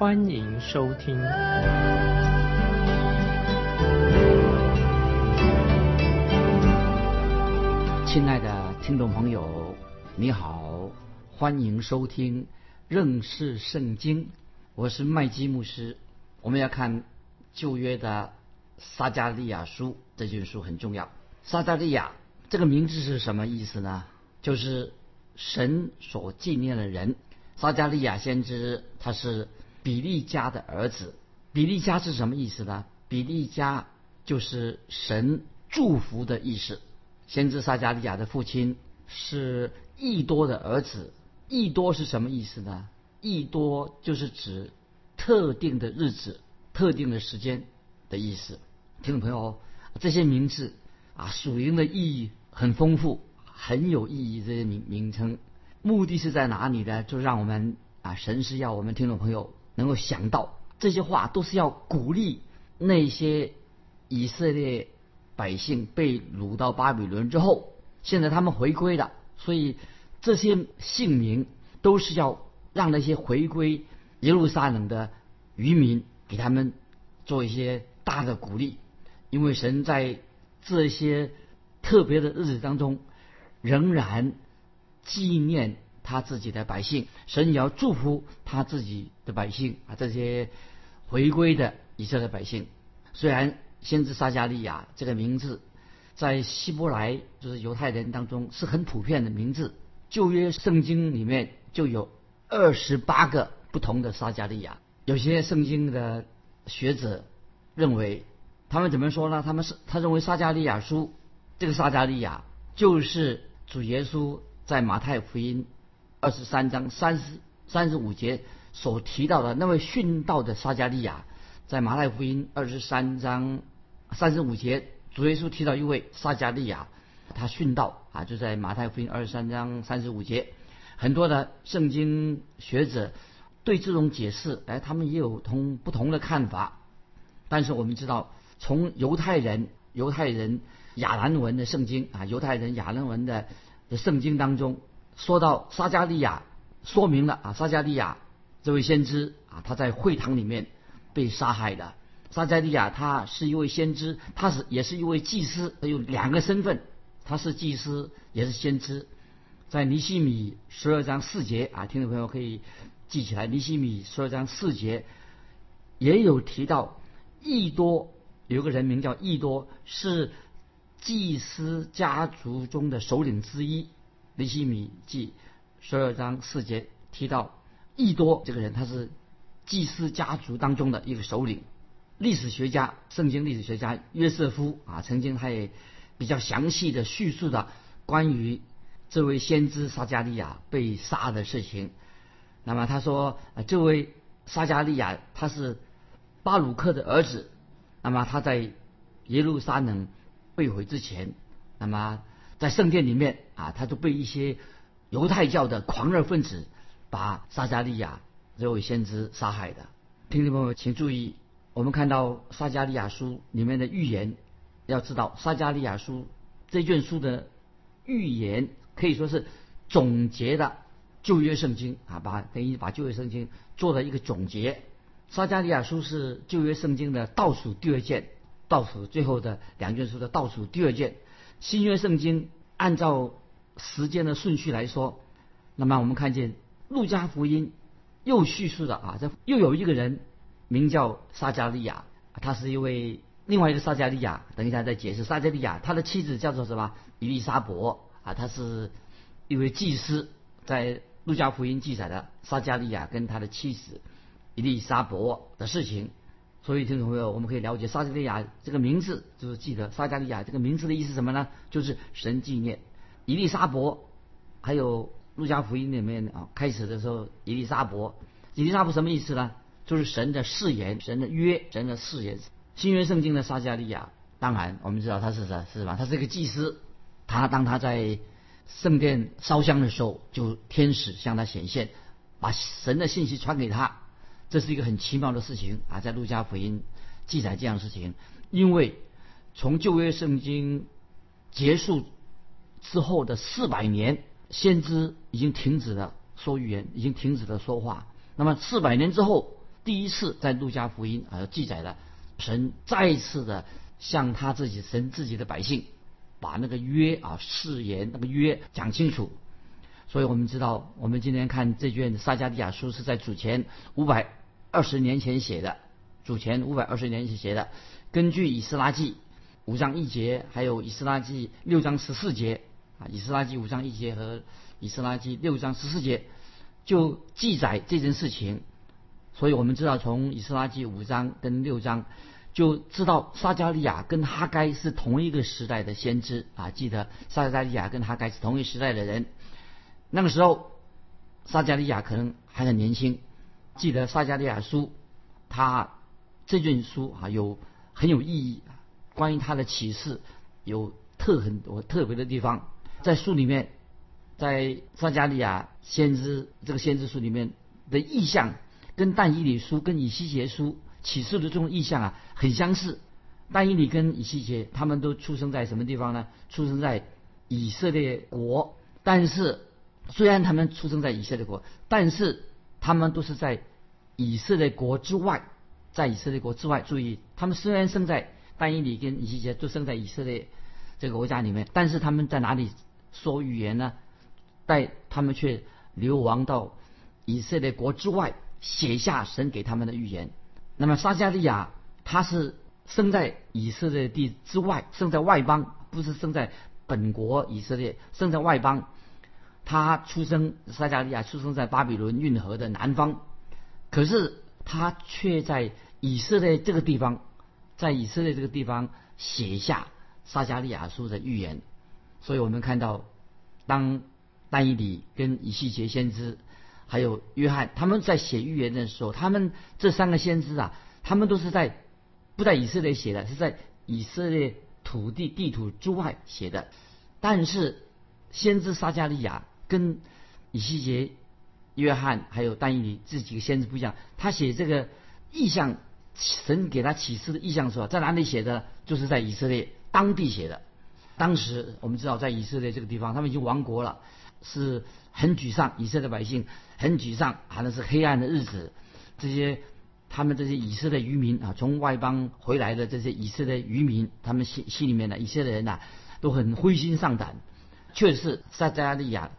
欢迎收听。亲爱的听众朋友，你好，欢迎收听认识圣经。我是麦基牧师。我们要看旧约的撒加利亚书，这卷书很重要。撒加利亚这个名字是什么意思呢？就是神所纪念的人。撒加利亚先知他是比利家的儿子。比利家是什么意思呢？比利家就是神祝福的意思。先知撒加利亚的父亲是益多的儿子，益多是什么意思呢？益多就是指特定的日子、特定的时间的意思。听众朋友，这些名字啊，属灵的意义很丰富，很有意义。这些名名称，目的是在哪里呢？就让我们啊，神是要我们听众朋友能够想到，这些话都是要鼓励那些以色列。百姓被掳到巴比伦之后，现在他们回归了，所以这些姓名都是要让那些回归耶路撒冷的渔民给他们做一些大的鼓励，因为神在这些特别的日子当中，仍然纪念他自己的百姓，神也要祝福他自己的百姓啊，这些回归的以色列百姓，虽然。先知撒加利亚这个名字，在希伯来就是犹太人当中是很普遍的名字。旧约圣经里面就有二十八个不同的撒加利亚。有些圣经的学者认为，他们怎么说呢？他们是他认为撒加利亚书这个撒加利亚就是主耶稣在马太福音二十三章三十三十五节所提到的那位殉道的撒加利亚，在马太福音二十三章。三十五节，主耶稣提到一位撒加利亚，他殉道啊，就在马太福音二十三章三十五节。很多的圣经学者对这种解释，哎，他们也有同不同的看法。但是我们知道，从犹太人犹太人亚兰文的圣经啊，犹太人亚兰文的的圣经当中，说到撒加利亚，说明了啊，撒加利亚这位先知啊，他在会堂里面被杀害的。撒加利亚他是一位先知，他是也是一位祭司，他有两个身份，他是祭司也是先知。在尼西米十二章四节啊，听众朋友可以记起来，尼西米十二章四节也有提到，益多有个人名叫益多，是祭司家族中的首领之一。尼西米记十二章四节提到益多这个人，他是祭司家族当中的一个首领。历史学家、圣经历史学家约瑟夫啊，曾经他也比较详细的叙述了关于这位先知撒加利亚被杀的事情。那么他说，这位撒加利亚他是巴鲁克的儿子。那么他在耶路撒冷被毁之前，那么在圣殿里面啊，他就被一些犹太教的狂热分子把撒加利亚这位先知杀害的。听众朋友，请注意。我们看到撒加利亚书里面的预言，要知道撒加利亚书这卷书的预言可以说是总结的旧约圣经啊，把等于把旧约圣经做了一个总结。撒加利亚书是旧约圣经的倒数第二卷，倒数最后的两卷书的倒数第二卷。新约圣经按照时间的顺序来说，那么我们看见路加福音又叙述了啊，这又有一个人。名叫撒加利亚，他是一位另外一个撒加利亚。等一下再解释撒加利亚，他的妻子叫做什么？伊丽莎伯啊，他是一位祭司，在路加福音记载的撒加利亚跟他的妻子伊丽莎伯的事情。所以听众朋友，我们可以了解撒加利亚这个名字，就是记得撒加利亚这个名字的意思什么呢？就是神纪念伊丽莎伯。还有路加福音里面啊，开始的时候伊丽莎伯，伊丽莎伯什么意思呢？就是神的誓言、神的约、神的誓言。新约圣经的撒加利亚，当然我们知道他是啥是什么？他是一个祭司。他当他在圣殿烧香的时候，就天使向他显现，把神的信息传给他。这是一个很奇妙的事情啊，在路加福音记载这样的事情。因为从旧约圣经结束之后的四百年，先知已经停止了说预言，已经停止了说话。那么四百年之后，第一次在路加福音啊记载了神再次的向他自己神自己的百姓。把那个约啊誓言那个约讲清楚，所以我们知道，我们今天看这卷撒加利亚书是在主前五百二十年前写的，主前五百二十年前写的，根据以斯拉记五章一节，还有以斯拉记六章十四节啊，以斯拉记五章一节和以斯拉记六章十四节就记载这件事情，所以我们知道从以斯拉记五章跟六章。就知道撒加利亚跟哈该是同一个时代的先知啊！记得撒加利亚跟哈该是同一时代的人。那个时候，撒加利亚可能还很年轻。记得撒加利亚书，他这卷书啊有很有意义，关于他的启示有特很多特别的地方。在书里面，在撒加利亚先知这个先知书里面的意象，跟但以理书、跟以西结书。启示的这种意象啊，很相似。但以理跟以西结他们都出生在什么地方呢？出生在以色列国。但是虽然他们出生在以色列国，但是他们都是在以色列国之外，在以色列国之外。注意，他们虽然生在但以理跟以西结都生在以色列这个国家里面，但是他们在哪里说语言呢？带他们却流亡到以色列国之外，写下神给他们的预言。那么撒加利亚他是生在以色列地之外，生在外邦，不是生在本国以色列，生在外邦。他出生撒加利亚出生在巴比伦运河的南方，可是他却在以色列这个地方，在以色列这个地方写下撒加利亚书的预言。所以我们看到，当但以理跟以西结先知。还有约翰，他们在写预言的时候，他们这三个先知啊，他们都是在不在以色列写的，是在以色列土地地图之外写的。但是先知撒加利亚跟以西结、约翰还有但以理这几个先知不一样，他写这个意象，神给他启示的意象的时候，在哪里写的？就是在以色列当地写的。当时我们知道，在以色列这个地方，他们已经亡国了，是很沮丧，以色列百姓。很沮丧，好像是黑暗的日子。这些他们这些以色列渔民啊，从外邦回来的这些以色列渔民，他们心心里面的以色列人呐，都很灰心丧胆。确实是撒加利亚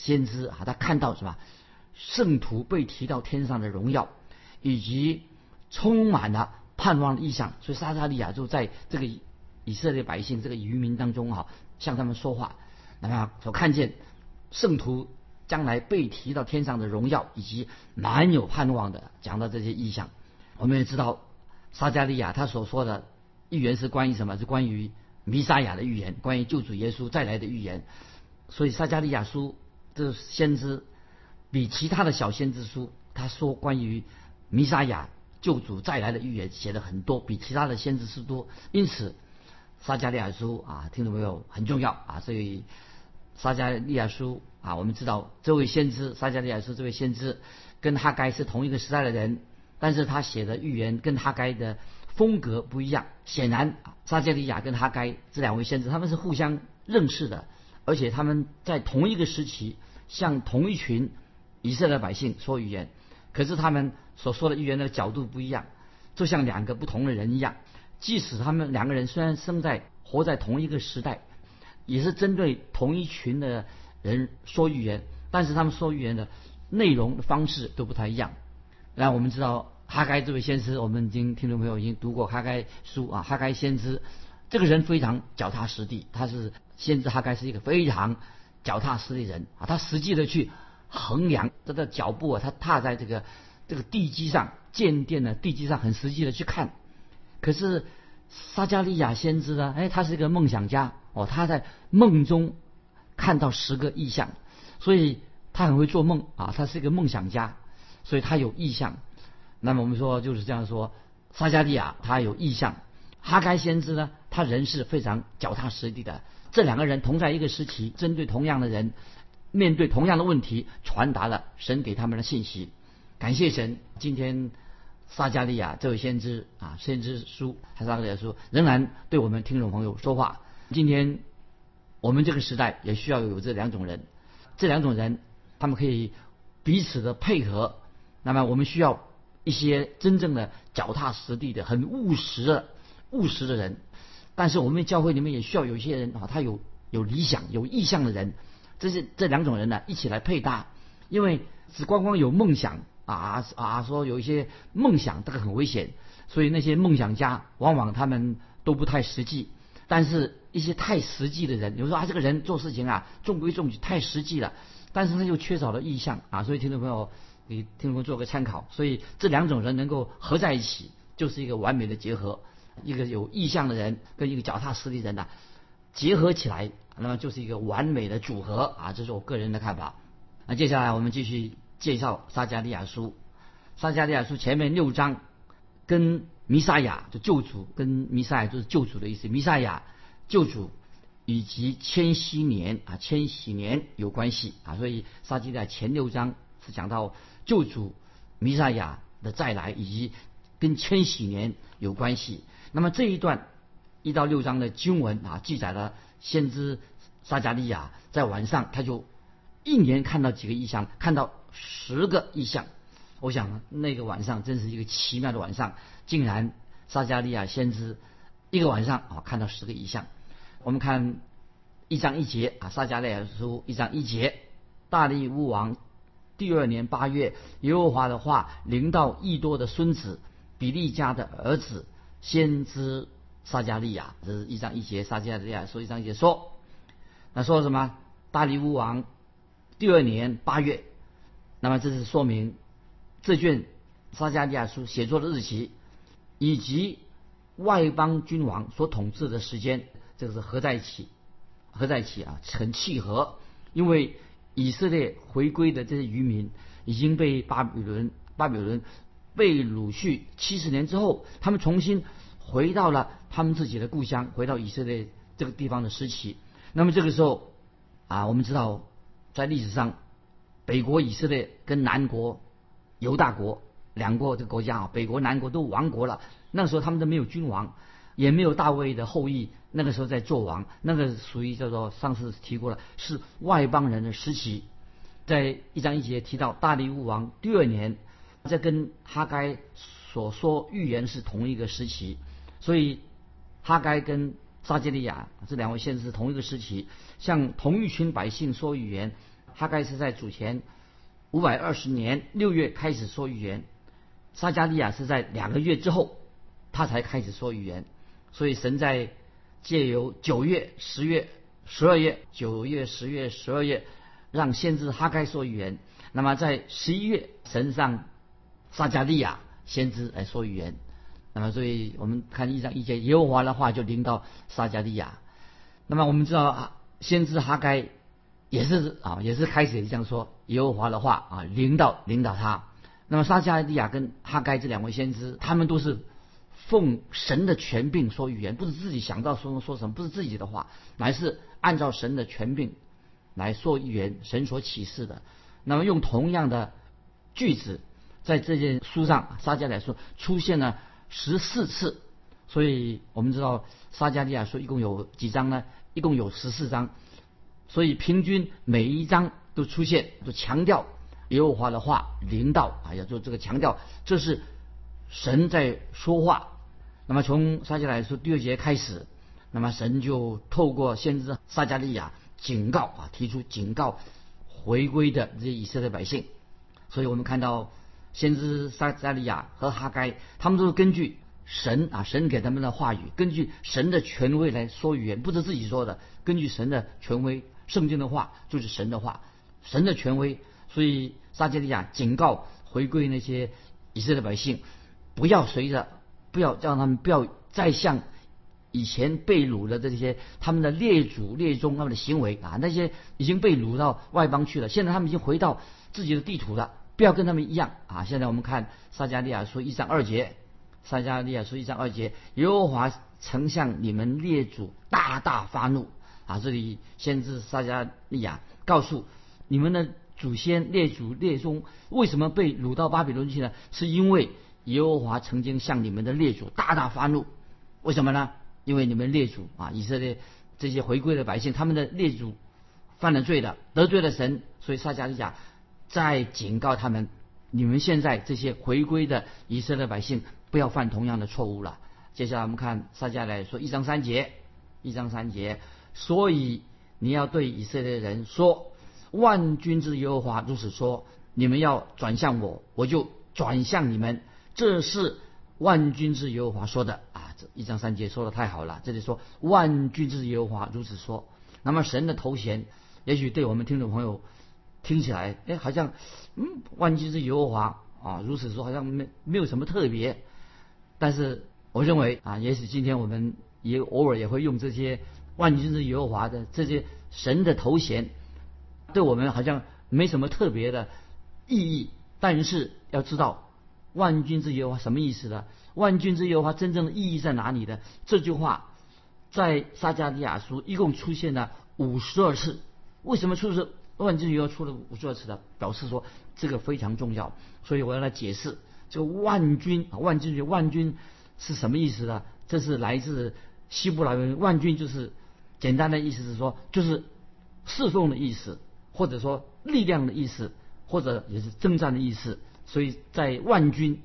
先知啊，他看到什么圣徒被提到天上的荣耀，以及充满了盼望的意象，所以撒加利亚就在这个以色列百姓这个渔民当中哈，向他们说话，那么所看见圣徒。将来被提到天上的荣耀，以及蛮有盼望的，讲到这些意象，我们也知道撒加利亚他所说的预言是关于什么？是关于弥撒亚的预言，关于救主耶稣再来的预言。所以撒加利亚书这先知比其他的小先知书，他说关于弥撒亚救主再来的预言写的很多，比其他的先知书多。因此撒加利亚书啊，听到没有？很重要啊！所以撒加利亚书。啊，我们知道这位先知撒加利亚书这位先知，跟哈该是同一个时代的人，但是他写的预言跟哈该的风格不一样。显然，撒加利亚跟哈该这两位先知他们是互相认识的，而且他们在同一个时期向同一群以色列百姓说预言，可是他们所说的预言的角度不一样，就像两个不同的人一样。即使他们两个人虽然生在活在同一个时代，也是针对同一群的。人说预言，但是他们说预言的内容的方式都不太一样。那我们知道哈该这位先知，我们已经听众朋友已经读过哈该书啊。哈该先知这个人非常脚踏实地，他是先知哈该是一个非常脚踏实地人啊。他实际的去衡量他的脚步啊，他踏在这个这个地基上，建殿的地基上，很实际的去看。可是撒加利亚先知呢？哎，他是一个梦想家哦，他在梦中。看到十个意象，所以他很会做梦啊，他是一个梦想家，所以他有意象。那么我们说就是这样说，撒加利亚他有意向，哈该先知呢，他人是非常脚踏实地的。这两个人同在一个时期，针对同样的人，面对同样的问题，传达了神给他们的信息。感谢神，今天撒加利亚这位先知啊，先知书撒加利亚书仍然对我们听众朋友说话。今天我们这个时代也需要有这两种人，这两种人他们可以彼此的配合。那么我们需要一些真正的脚踏实地的、很务实的、务实的人。但是我们教会里面也需要有一些人啊，他有有理想、有意向的人。这是这两种人呢，一起来配搭。因为只光光有梦想啊啊，说有一些梦想，这个很危险。所以那些梦想家往往他们都不太实际。但是一些太实际的人，比如说啊，这个人做事情啊中规中矩，太实际了，但是他又缺少了意向啊。所以听众朋友，给听众朋友做个参考。所以这两种人能够合在一起，就是一个完美的结合。一个有意向的人跟一个脚踏实地人呢，结合起来，那么就是一个完美的组合啊！这是我个人的看法。那接下来我们继续介绍撒加利亚书。撒加利亚书前面六章跟弥撒亚就救主，跟弥撒亚就是救主的意思。弥撒亚救主以及千禧年啊，千禧年有关系啊，所以撒加利亚前六章是讲到救主弥撒亚的再来，以及跟千禧年有关系。那么这一段一到六章的经文啊，记载了先知撒加利亚在晚上他就一年看到几个异象，看到十个异象。我想那个晚上真是一个奇妙的晚上，竟然撒加利亚先知一个晚上啊看到十个异象。我们看一章一节啊，撒加利亚书一章一节，大利乌王第二年八月，耶和华的话临到益多的孙子比利家的儿子。先知撒加利亚，这是一章一节。撒加利亚说一章一节说，那说什么？大利乌王第二年八月，那么这是说明这卷撒加利亚书写作的日期，以及外邦君王所统治的时间，这个是合在一起，合在一起啊，很契合。因为以色列回归的这些渔民已经被巴比伦，巴比伦。被掳去七十年之后，他们重新回到了他们自己的故乡，回到以色列这个地方的时期。那么这个时候啊，我们知道在历史上，北国以色列跟南国犹大国两个这国家啊，北国南国都亡国了。那个时候他们都没有君王，也没有大卫的后裔。那个时候在做王，那个属于叫做上次提过了，是外邦人的时期。在一章一节提到大利乌王第二年。这跟哈该所说预言是同一个时期，所以哈该跟撒加利亚这两位先知是同一个时期，向同一群百姓说预言。哈该是在主前五百二十年六月开始说预言，撒加利亚是在两个月之后他才开始说预言。所以神在借由九月、十月、十二月、九月、十月、十二月，让先知哈该说预言。那么在十一月，神上撒迦利亚先知来说预言，那么所以我们看一章一节，耶和华的话就临到撒迦利亚。那么我们知道啊，先知哈该也是啊，也是开始也这样说耶和华的话啊，领导领导他。那么撒迦利亚跟哈该这两位先知，他们都是奉神的权柄说预言，不是自己想到说说什么，不是自己的话，乃是按照神的权柄来说预言，神所启示的。那么用同样的句子。在这件书上，撒加利亚书出现了十四次，所以我们知道撒加利亚书一共有几章呢？一共有十四章，所以平均每一章都出现，就强调耶和华的话领导啊，要做这个强调，这是神在说话。那么从撒加利亚书第二节开始，那么神就透过先知撒加利亚警告啊，提出警告回归的这些以色列百姓，所以我们看到。先知撒加利亚和哈该，他们都是根据神啊，神给他们的话语，根据神的权威来说语言，不是自己说的，根据神的权威，圣经的话就是神的话，神的权威。所以撒加利亚警告回归那些以色列百姓，不要随着，不要让他们不要再像以前被掳的这些他们的列祖列宗他们的行为啊，那些已经被掳到外邦去了，现在他们已经回到自己的地图了。不要跟他们一样啊！现在我们看撒加利亚书一章二节，撒加利亚书一章二节，耶和华曾向你们列祖大大发怒啊！这里先知撒加利亚告诉你们的祖先列祖列宗为什么被掳到巴比伦去呢？是因为耶和华曾经向你们的列祖大大发怒，为什么呢？因为你们列祖啊，以色列这些回归的百姓，他们的列祖犯了罪了，得罪了神，所以撒加利亚在警告他们：你们现在这些回归的以色列百姓，不要犯同样的错误了。接下来我们看撒迦来说一章三节，一章三节，所以你要对以色列人说：万军之耶和华如此说，你们要转向我，我就转向你们。这是万军之耶和华说的啊！这一章三节说的太好了。这里说万军之耶和华如此说，那么神的头衔，也许对我们听众朋友听起来，哎，好像嗯，万军之耶和华啊，如此说好像没没有什么特别。但是我认为啊，也许今天我们也偶尔也会用这些万军之耶和华的这些神的头衔，对我们好像没什么特别的意义。但是要知道。万军之耶和华什么意思呢？万军之耶和华真正的意义在哪里呢？这句话在撒加利亚书一共出现了五十二次。为什么出是万军耶和华出了五十二次的？表示说这个非常重要。所以我要来解释这个万军啊，万军万军是什么意思呢？这是来自希伯来文，万军就是简单的意思是说就是侍奉的意思，或者说力量的意思，或者也是征战的意思。所以在万军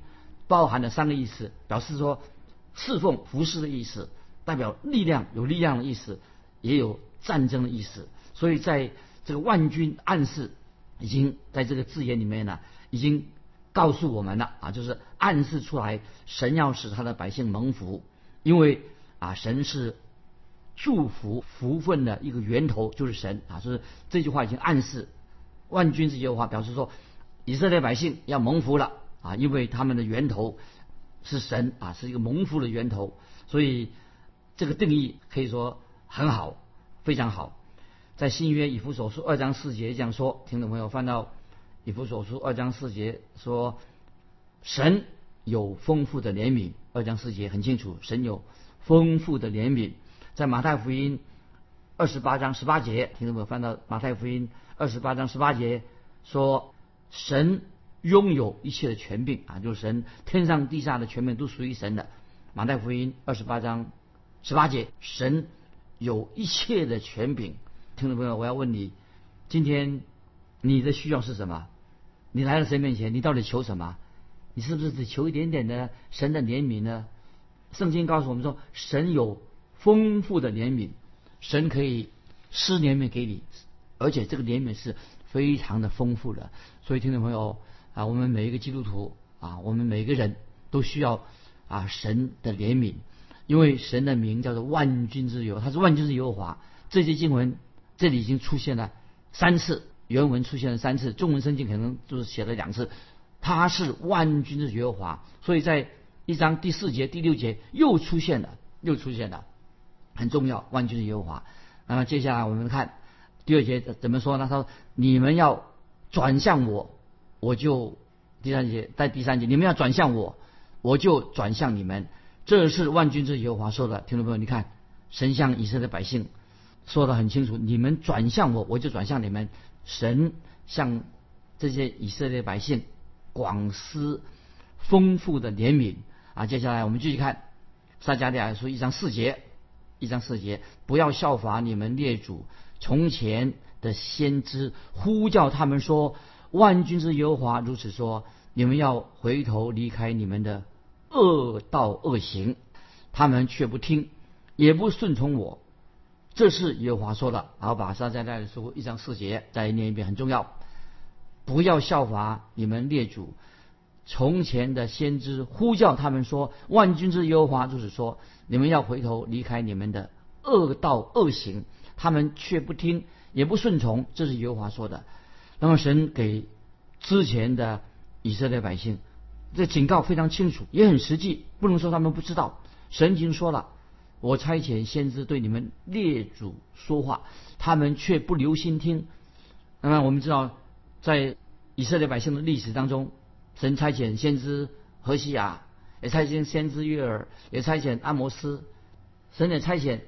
包含了三个意思，表示说侍奉、服侍的意思，代表力量、有力量的意思，也有战争的意思。所以在这个万军暗示，已经在这个字眼里面呢，已经告诉我们了啊，就是暗示出来，神要使他的百姓蒙福，因为啊，神是祝福福分的一个源头，就是神啊，就是这句话已经暗示万军这句话，表示说。以色列百姓要蒙福了啊，因为他们的源头是神啊，是一个蒙福的源头，所以这个定义可以说很好，非常好。在新约以弗所书二章四节这样说，听众朋友翻到以弗所书二章四节说，神有丰富的怜悯。二章四节很清楚，神有丰富的怜悯。在马太福音二十八章十八节，听众朋友翻到马太福音二十八章十八节说。神拥有一切的权柄啊，就是神天上地下的权柄都属于神的。马太福音二十八章十八节，神有一切的权柄。听众朋友，我要问你，今天你的需要是什么？你来到神面前，你到底求什么？你是不是只求一点点的神的怜悯呢？圣经告诉我们说，神有丰富的怜悯，神可以施怜悯给你，而且这个怜悯是。非常的丰富的，所以听众朋友啊，我们每一个基督徒啊，我们每个人都需要啊神的怜悯，因为神的名叫做万军之友，他是万军之耶和华。这些经文这里已经出现了三次，原文出现了三次，中文圣经可能就是写了两次。他是万军之耶和华，所以在一章第四节、第六节又出现了，又出现了，很重要，万军之耶和华。那么接下来我们看。第二节怎么说呢？他说：“你们要转向我，我就第三节在第三节，你们要转向我，我就转向你们。”这是万军之耶和华说的。听众朋友，你看，神向以色列百姓说的很清楚：“你们转向我，我就转向你们。”神向这些以色列百姓广施丰富的怜悯啊！接下来我们继续看撒迦利亚书一章四节，一章四节，不要效法你们列祖。从前的先知呼叫他们说：“万军之耶和华如此说，你们要回头离开你们的恶道恶行。”他们却不听，也不顺从我。这是耶和华说的。然后把撒迦利亚书一章四节再念一遍，很重要。不要效法你们列祖从前的先知呼叫他们说：“万军之耶和华就是说，你们要回头离开你们的恶道恶行。”他们却不听，也不顺从，这是耶和华说的。那么神给之前的以色列百姓这警告非常清楚，也很实际，不能说他们不知道。神已经说了，我差遣先知对你们列祖说话，他们却不留心听。那么我们知道，在以色列百姓的历史当中，神差遣先知何西亚，也差遣先知约尔，也差遣阿摩斯，神也差遣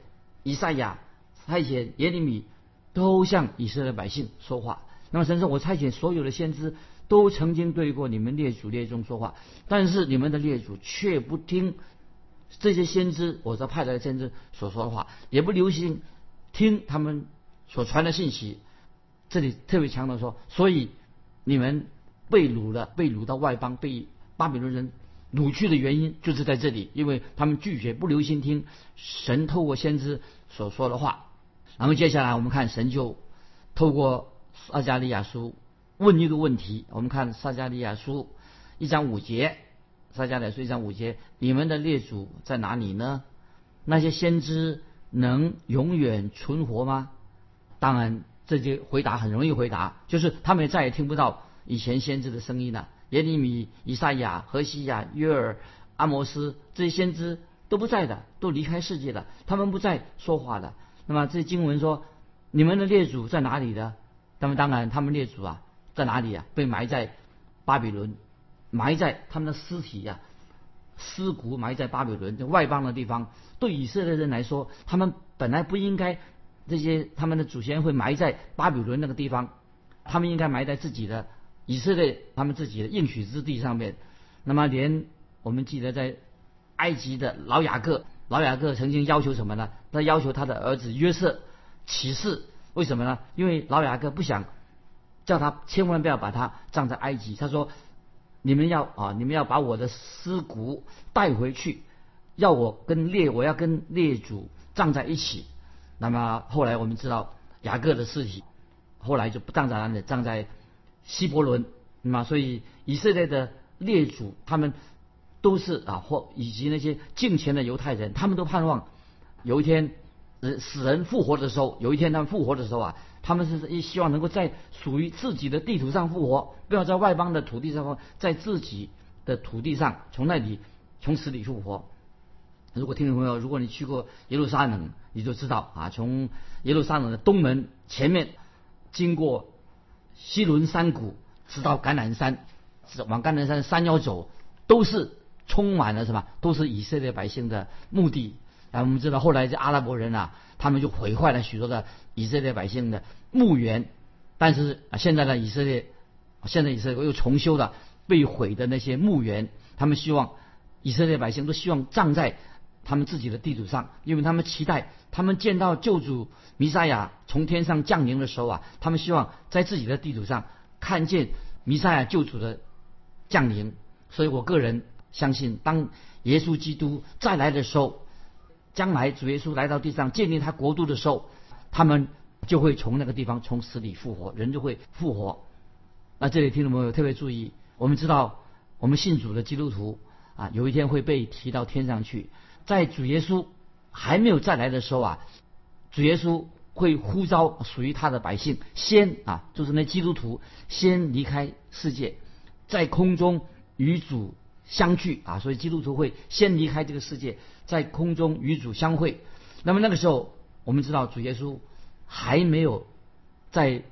以赛亚，差遣耶利米，都向以色列百姓说话。那么神说：“我差遣所有的先知，都曾经对过你们列祖列宗说话，但是你们的列祖却不听这些先知，我所派来的先知所说的话，也不留心听他们所传的信息。”这里特别强调说，所以你们被掳了，被掳到外邦，被巴比伦人掳去的原因就是在这里，因为他们拒绝不留心听神透过先知所说的话。然后接下来我们看神就透过撒加利亚书问一个问题，我们看撒加利亚书一章五节，撒加利亚书一章五节，你们的列祖在哪里呢？那些先知能永远存活吗？当然。这些回答很容易回答，就是他们再也听不到以前先知的声音了。耶利米、以赛亚、何西亚、约尔、阿摩斯这些先知都不在的，都离开世界了，他们不再说话了。那么这些经文说，你们的列祖在哪里呢？那么当然，他们列祖啊，在哪里啊？被埋在巴比伦，埋在他们的尸体呀，尸骨埋在巴比伦外邦的地方。对以色列人来说，他们本来不应该。这些他们的祖先会埋在巴比伦那个地方，他们应该埋在自己的以色列他们自己的应许之地上面。那么，连我们记得在埃及的老雅各，老雅各曾经要求什么呢？他要求他的儿子约瑟起誓，为什么呢？因为老雅各不想叫他千万不要把他葬在埃及。他说：“你们要啊，你们要把我的尸骨带回去，要我跟列我要跟列祖葬在一起。”那么后来我们知道雅各的尸体，后来就不葬在那里，葬在希伯伦。那么所以以色列的列祖他们都是啊，或以及那些敬虔的犹太人，他们都盼望有一天人死人复活的时候，有一天他们复活的时候啊，他们是希望能够在属于自己的地图上复活，不要在外邦的土地上，在自己的土地上从那里从死里复活。如果听众朋友，如果你去过耶路撒冷，你就知道啊，从耶路撒冷的东门前面经过西伦山谷，直到橄榄山，往橄榄山山腰走，都是充满了什么？都是以色列百姓的墓地。啊，我们知道后来这阿拉伯人啊，他们就毁坏了许多的以色列百姓的墓园。但是啊，现在呢，以色列现在以色列又重修了被毁的那些墓园。他们希望以色列百姓都希望葬在。他们自己的地图上，因为他们期待他们见到救主弥赛亚从天上降临的时候啊，他们希望在自己的地图上看见弥赛亚救主的降临。所以我个人相信，当耶稣基督再来的时候，将来主耶稣来到地上建立他国度的时候，他们就会从那个地方从死里复活，人就会复活。那这里听众朋友特别注意，我们知道我们信主的基督徒啊，有一天会被提到天上去。在主耶稣还没有再来的时候啊，主耶稣会呼召属于他的百姓先啊，就是那基督徒先离开世界，在空中与主相聚啊，所以基督徒会先离开这个世界，在空中与主相会。那么那个时候，我们知道主耶稣还没有在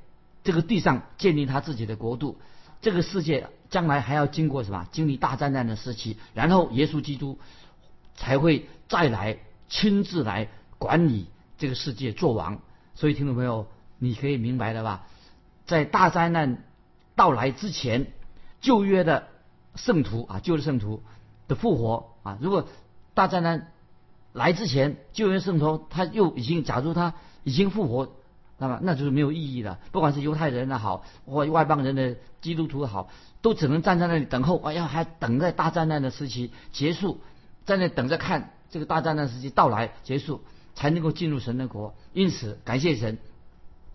这个地上建立他自己的国度，这个世界将来还要经过什么？经历大灾难的时期，然后耶稣基督。才会再来亲自来管理这个世界做王，所以听众朋友，你可以明白了吧？在大灾难到来之前，旧约的圣徒啊，旧的圣徒的复活啊，如果大灾难来之前，救援圣徒他又已经假如他已经复活，那么那就是没有意义的。不管是犹太人的好，或外邦人的基督徒好，都只能站在那里等候，哎呀，还等待大灾难的时期结束。在那等着看这个大战的时期到来结束，才能够进入神的国。因此，感谢神，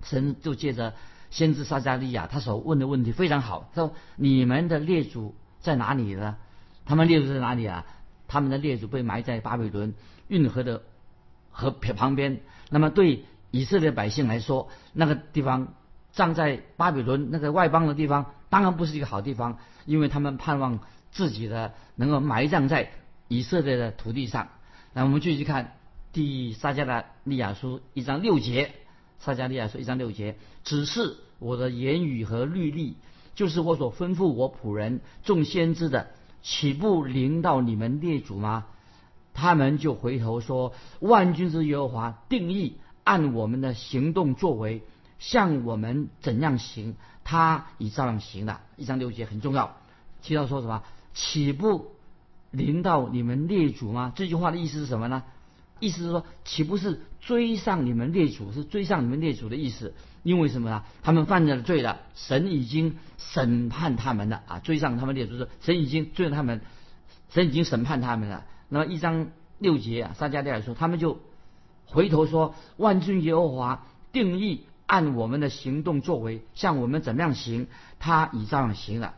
神就借着先知撒加利亚他所问的问题非常好。他说：“你们的列祖在哪里呢？他们列祖在哪里啊？他们的列祖被埋在巴比伦运河的河旁边。那么对以色列百姓来说，那个地方葬在巴比伦那个外邦的地方，当然不是一个好地方，因为他们盼望自己的能够埋葬在。”以色列的土地上，那我们继续看第撒加利亚书一章六节，撒加利亚书一章六节，只是我的言语和律例就是我所吩咐我仆人众先知的，岂不临到你们列祖吗？他们就回头说：万军之耶和华定义按我们的行动作为，向我们怎样行，他已照样行了。一章六节很重要。提到说什么？岂不临到你们列祖吗？这句话的意思是什么呢？意思是说，岂不是追上你们列祖？是追上你们列祖的意思？因为什么呢？他们犯了罪了，神已经审判他们了啊！追上他们列祖是神已经追了他们，神已经审判他们了。那么一章六节啊，撒迦利亚说，他们就回头说：万军耶和华定义按我们的行动作为，像我们怎么样行，他已照样行了。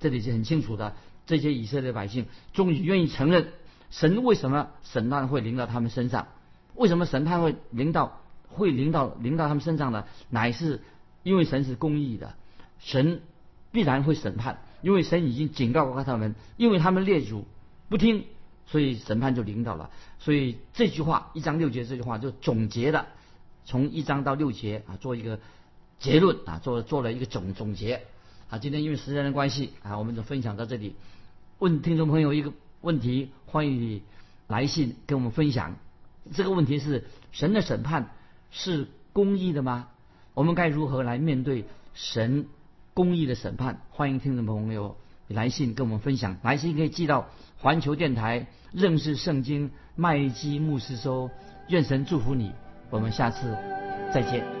这里是很清楚的。这些以色列百姓终于愿意承认，神为什么审判会临到他们身上？为什么审判会临到会临到临到他们身上的？乃是因为神是公义的，神必然会审判，因为神已经警告过他们，因为他们列祖不听，所以审判就临到了。所以这句话一章六节这句话就总结了从一章到六节啊，做一个结论啊，做做了一个总总结啊。今天因为时间的关系啊，我们就分享到这里。问听众朋友一个问题，欢迎你来信跟我们分享。这个问题是：神的审判是公义的吗？我们该如何来面对神公义的审判？欢迎听众朋友来信跟我们分享。来信可以寄到环球电台认识圣经麦基牧师收。愿神祝福你，我们下次再见。